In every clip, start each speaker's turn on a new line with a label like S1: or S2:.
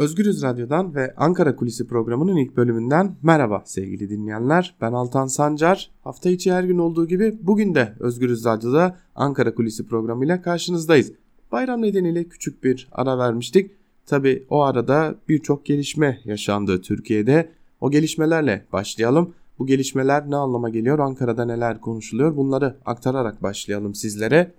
S1: Özgürüz Radyo'dan ve Ankara Kulisi programının ilk bölümünden merhaba sevgili dinleyenler. Ben Altan Sancar. Hafta içi her gün olduğu gibi bugün de Özgürüz Radyo'da Ankara Kulisi programıyla karşınızdayız. Bayram nedeniyle küçük bir ara vermiştik. Tabi o arada birçok gelişme yaşandı Türkiye'de. O gelişmelerle başlayalım. Bu gelişmeler ne anlama geliyor? Ankara'da neler konuşuluyor? Bunları aktararak başlayalım sizlere.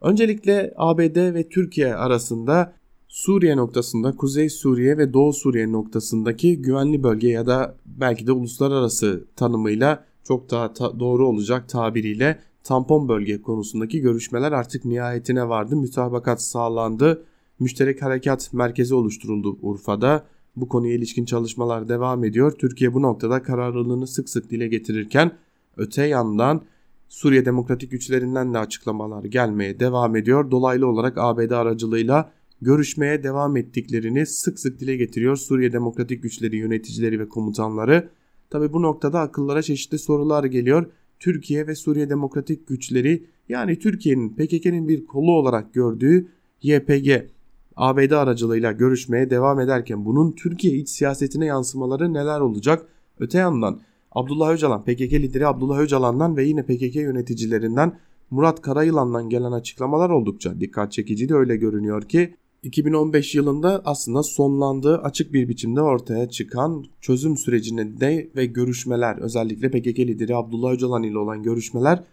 S1: Öncelikle ABD ve Türkiye arasında Suriye noktasında Kuzey Suriye ve Doğu Suriye noktasındaki güvenli bölge ya da belki de uluslararası tanımıyla çok daha ta doğru olacak tabiriyle tampon bölge konusundaki görüşmeler artık nihayetine vardı. Mütabakat sağlandı. Müşterek Harekat Merkezi oluşturuldu Urfa'da. Bu konuya ilişkin çalışmalar devam ediyor. Türkiye bu noktada kararlılığını sık sık dile getirirken öte yandan Suriye Demokratik Güçlerinden de açıklamalar gelmeye devam ediyor. Dolaylı olarak ABD aracılığıyla görüşmeye devam ettiklerini sık sık dile getiriyor Suriye Demokratik Güçleri yöneticileri ve komutanları. Tabi bu noktada akıllara çeşitli sorular geliyor. Türkiye ve Suriye Demokratik Güçleri yani Türkiye'nin PKK'nin bir kolu olarak gördüğü YPG ABD aracılığıyla görüşmeye devam ederken bunun Türkiye iç siyasetine yansımaları neler olacak? Öte yandan Abdullah Öcalan, PKK lideri Abdullah Öcalan'dan ve yine PKK yöneticilerinden Murat Karayılan'dan gelen açıklamalar oldukça dikkat çekici de öyle görünüyor ki 2015 yılında aslında sonlandığı açık bir biçimde ortaya çıkan çözüm sürecinde ve görüşmeler özellikle PKK lideri Abdullah Öcalan ile olan görüşmeler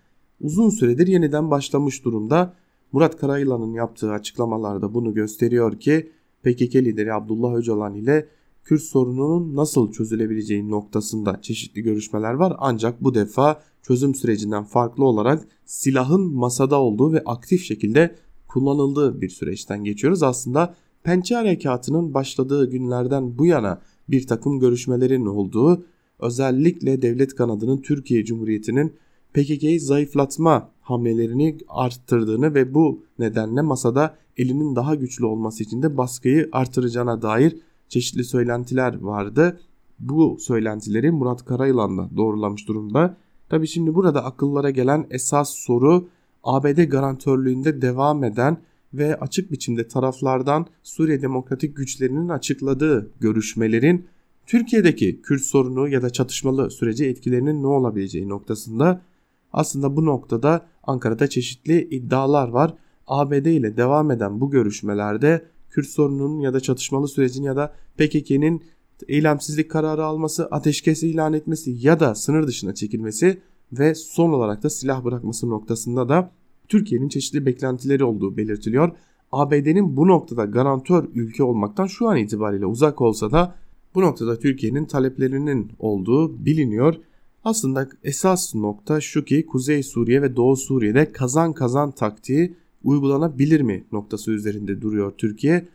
S1: uzun süredir yeniden başlamış durumda. Murat Karayılan'ın yaptığı açıklamalarda bunu gösteriyor ki PKK lideri Abdullah Öcalan ile Kürt sorununun nasıl çözülebileceği noktasında çeşitli görüşmeler var ancak bu defa çözüm sürecinden farklı olarak silahın masada olduğu ve aktif şekilde kullanıldığı bir süreçten geçiyoruz. Aslında Pençe Harekatı'nın başladığı günlerden bu yana bir takım görüşmelerin olduğu özellikle devlet kanadının Türkiye Cumhuriyeti'nin PKK'yı zayıflatma hamlelerini arttırdığını ve bu nedenle masada elinin daha güçlü olması için de baskıyı artıracağına dair çeşitli söylentiler vardı. Bu söylentileri Murat Karayılan da doğrulamış durumda. Tabi şimdi burada akıllara gelen esas soru ABD garantörlüğünde devam eden ve açık biçimde taraflardan Suriye Demokratik Güçlerinin açıkladığı görüşmelerin Türkiye'deki Kürt sorunu ya da çatışmalı sürece etkilerinin ne olabileceği noktasında aslında bu noktada Ankara'da çeşitli iddialar var. ABD ile devam eden bu görüşmelerde Kürt sorununun ya da çatışmalı sürecin ya da PKK'nin eylemsizlik kararı alması, ateşkes ilan etmesi ya da sınır dışına çekilmesi ve son olarak da silah bırakması noktasında da Türkiye'nin çeşitli beklentileri olduğu belirtiliyor. ABD'nin bu noktada garantör ülke olmaktan şu an itibariyle uzak olsa da bu noktada Türkiye'nin taleplerinin olduğu biliniyor. Aslında esas nokta şu ki Kuzey Suriye ve Doğu Suriye'de kazan kazan taktiği uygulanabilir mi noktası üzerinde duruyor Türkiye.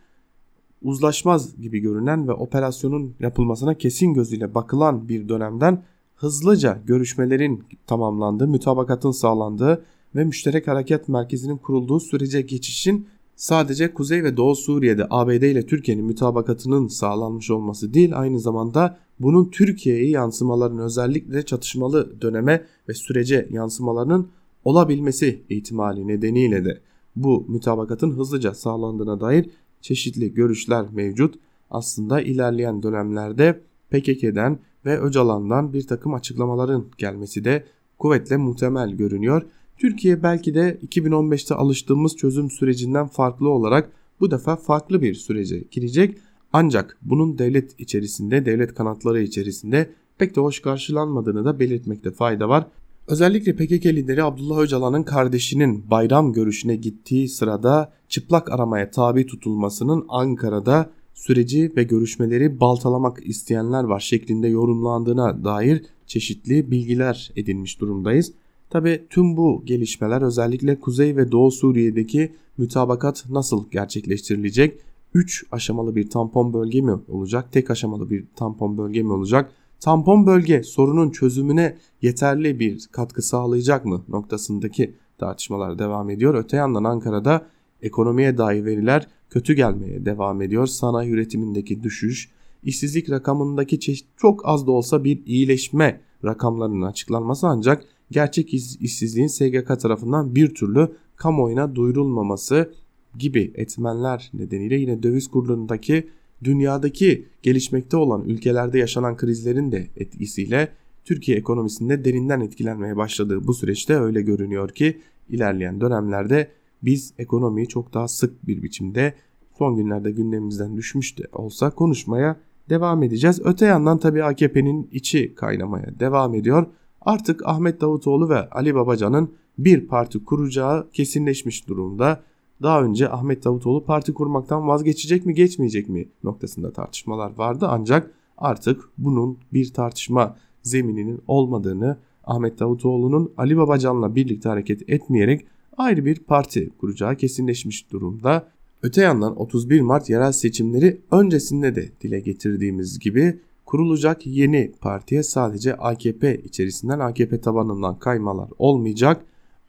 S1: Uzlaşmaz gibi görünen ve operasyonun yapılmasına kesin gözüyle bakılan bir dönemden hızlıca görüşmelerin tamamlandığı, mütabakatın sağlandığı ve müşterek hareket merkezinin kurulduğu sürece geçişin sadece Kuzey ve Doğu Suriye'de ABD ile Türkiye'nin mütabakatının sağlanmış olması değil aynı zamanda bunun Türkiye'ye yansımaların özellikle çatışmalı döneme ve sürece yansımalarının olabilmesi ihtimali nedeniyle de bu mütabakatın hızlıca sağlandığına dair çeşitli görüşler mevcut. Aslında ilerleyen dönemlerde PKK'den ve Öcalan'dan bir takım açıklamaların gelmesi de kuvvetle muhtemel görünüyor. Türkiye belki de 2015'te alıştığımız çözüm sürecinden farklı olarak bu defa farklı bir sürece girecek. Ancak bunun devlet içerisinde, devlet kanatları içerisinde pek de hoş karşılanmadığını da belirtmekte fayda var. Özellikle PKK lideri Abdullah Öcalan'ın kardeşinin bayram görüşüne gittiği sırada çıplak aramaya tabi tutulmasının Ankara'da süreci ve görüşmeleri baltalamak isteyenler var şeklinde yorumlandığına dair çeşitli bilgiler edinmiş durumdayız. Tabi tüm bu gelişmeler özellikle Kuzey ve Doğu Suriye'deki mütabakat nasıl gerçekleştirilecek? 3 aşamalı bir tampon bölge mi olacak? Tek aşamalı bir tampon bölge mi olacak? Tampon bölge sorunun çözümüne yeterli bir katkı sağlayacak mı noktasındaki tartışmalar devam ediyor. Öte yandan Ankara'da ekonomiye dair veriler kötü gelmeye devam ediyor. Sanayi üretimindeki düşüş, işsizlik rakamındaki çok az da olsa bir iyileşme rakamlarının açıklanması ancak gerçek işsizliğin SGK tarafından bir türlü kamuoyuna duyurulmaması gibi etmenler nedeniyle yine döviz kurlarındaki dünyadaki gelişmekte olan ülkelerde yaşanan krizlerin de etkisiyle Türkiye ekonomisinde derinden etkilenmeye başladığı bu süreçte öyle görünüyor ki ilerleyen dönemlerde biz ekonomiyi çok daha sık bir biçimde son günlerde gündemimizden düşmüş de olsa konuşmaya devam edeceğiz. Öte yandan tabii AKP'nin içi kaynamaya devam ediyor. Artık Ahmet Davutoğlu ve Ali Babacan'ın bir parti kuracağı kesinleşmiş durumda. Daha önce Ahmet Davutoğlu parti kurmaktan vazgeçecek mi geçmeyecek mi noktasında tartışmalar vardı ancak artık bunun bir tartışma zemininin olmadığını Ahmet Davutoğlu'nun Ali Babacan'la birlikte hareket etmeyerek ayrı bir parti kuracağı kesinleşmiş durumda. Öte yandan 31 Mart yerel seçimleri öncesinde de dile getirdiğimiz gibi kurulacak yeni partiye sadece AKP içerisinden AKP tabanından kaymalar olmayacak.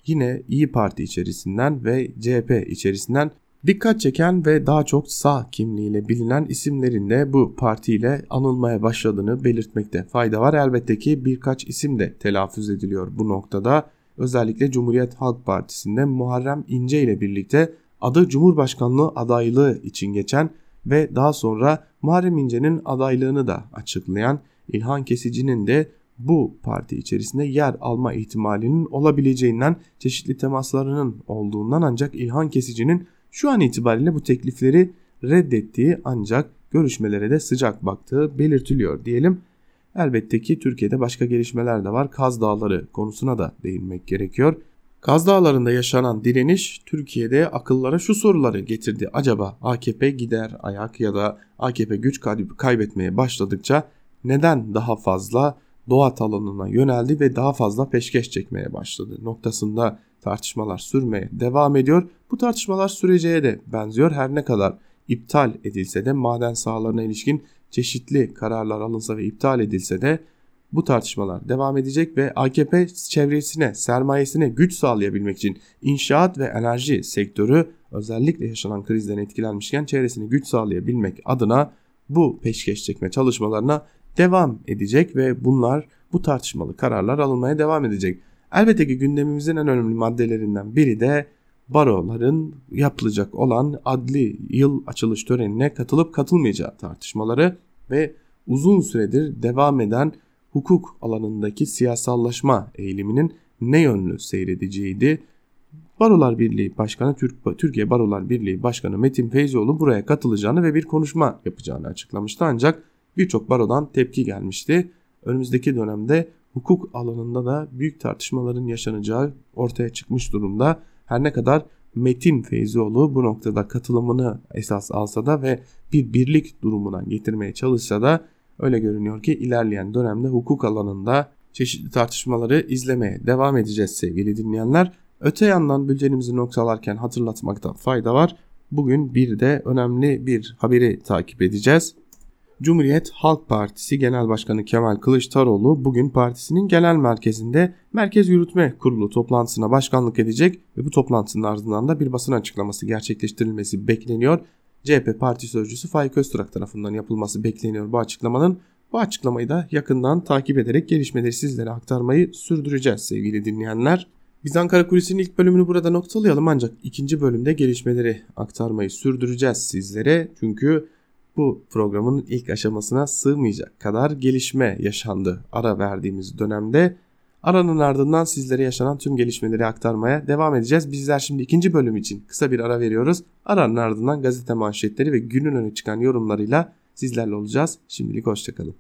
S1: Yine İyi Parti içerisinden ve CHP içerisinden dikkat çeken ve daha çok sağ kimliğiyle bilinen isimlerin de bu partiyle anılmaya başladığını belirtmekte fayda var. Elbette ki birkaç isim de telaffuz ediliyor bu noktada. Özellikle Cumhuriyet Halk Partisi'nde Muharrem İnce ile birlikte adı Cumhurbaşkanlığı adaylığı için geçen ve daha sonra Muharrem İnce'nin adaylığını da açıklayan İlhan Kesici'nin de bu parti içerisinde yer alma ihtimalinin olabileceğinden çeşitli temaslarının olduğundan ancak İlhan Kesici'nin şu an itibariyle bu teklifleri reddettiği ancak görüşmelere de sıcak baktığı belirtiliyor diyelim. Elbette ki Türkiye'de başka gelişmeler de var. Kaz Dağları konusuna da değinmek gerekiyor. Kaz Dağları'nda yaşanan direniş Türkiye'de akıllara şu soruları getirdi. Acaba AKP gider ayak ya da AKP güç kaybetmeye başladıkça neden daha fazla doğa alanına yöneldi ve daha fazla peşkeş çekmeye başladı noktasında tartışmalar sürmeye devam ediyor. Bu tartışmalar süreceğe de benziyor. Her ne kadar iptal edilse de maden sahalarına ilişkin çeşitli kararlar alınsa ve iptal edilse de bu tartışmalar devam edecek ve AKP çevresine, sermayesine güç sağlayabilmek için inşaat ve enerji sektörü özellikle yaşanan krizden etkilenmişken çevresine güç sağlayabilmek adına bu peşkeş çekme çalışmalarına devam edecek ve bunlar bu tartışmalı kararlar alınmaya devam edecek. Elbette ki gündemimizin en önemli maddelerinden biri de baroların yapılacak olan adli yıl açılış törenine katılıp katılmayacağı tartışmaları ve uzun süredir devam eden hukuk alanındaki siyasallaşma eğiliminin ne yönlü seyredeceğiydi. Barolar Birliği Başkanı Türk, Türkiye Barolar Birliği Başkanı Metin Feyzioğlu buraya katılacağını ve bir konuşma yapacağını açıklamıştı ancak birçok barodan tepki gelmişti. Önümüzdeki dönemde hukuk alanında da büyük tartışmaların yaşanacağı ortaya çıkmış durumda. Her ne kadar Metin Feyzioğlu bu noktada katılımını esas alsa da ve bir birlik durumuna getirmeye çalışsa da öyle görünüyor ki ilerleyen dönemde hukuk alanında çeşitli tartışmaları izlemeye devam edeceğiz sevgili dinleyenler. Öte yandan bültenimizi noktalarken hatırlatmakta fayda var. Bugün bir de önemli bir haberi takip edeceğiz. Cumhuriyet Halk Partisi Genel Başkanı Kemal Kılıçdaroğlu bugün partisinin genel merkezinde Merkez Yürütme Kurulu toplantısına başkanlık edecek ve bu toplantının ardından da bir basın açıklaması gerçekleştirilmesi bekleniyor. CHP Parti Sözcüsü Faik Öztürk tarafından yapılması bekleniyor bu açıklamanın. Bu açıklamayı da yakından takip ederek gelişmeleri sizlere aktarmayı sürdüreceğiz sevgili dinleyenler. Biz Ankara Kulisi'nin ilk bölümünü burada noktalayalım ancak ikinci bölümde gelişmeleri aktarmayı sürdüreceğiz sizlere. Çünkü bu programın ilk aşamasına sığmayacak kadar gelişme yaşandı ara verdiğimiz dönemde. Aranın ardından sizlere yaşanan tüm gelişmeleri aktarmaya devam edeceğiz. Bizler şimdi ikinci bölüm için kısa bir ara veriyoruz. Aranın ardından gazete manşetleri ve günün öne çıkan yorumlarıyla sizlerle olacağız. Şimdilik hoşçakalın.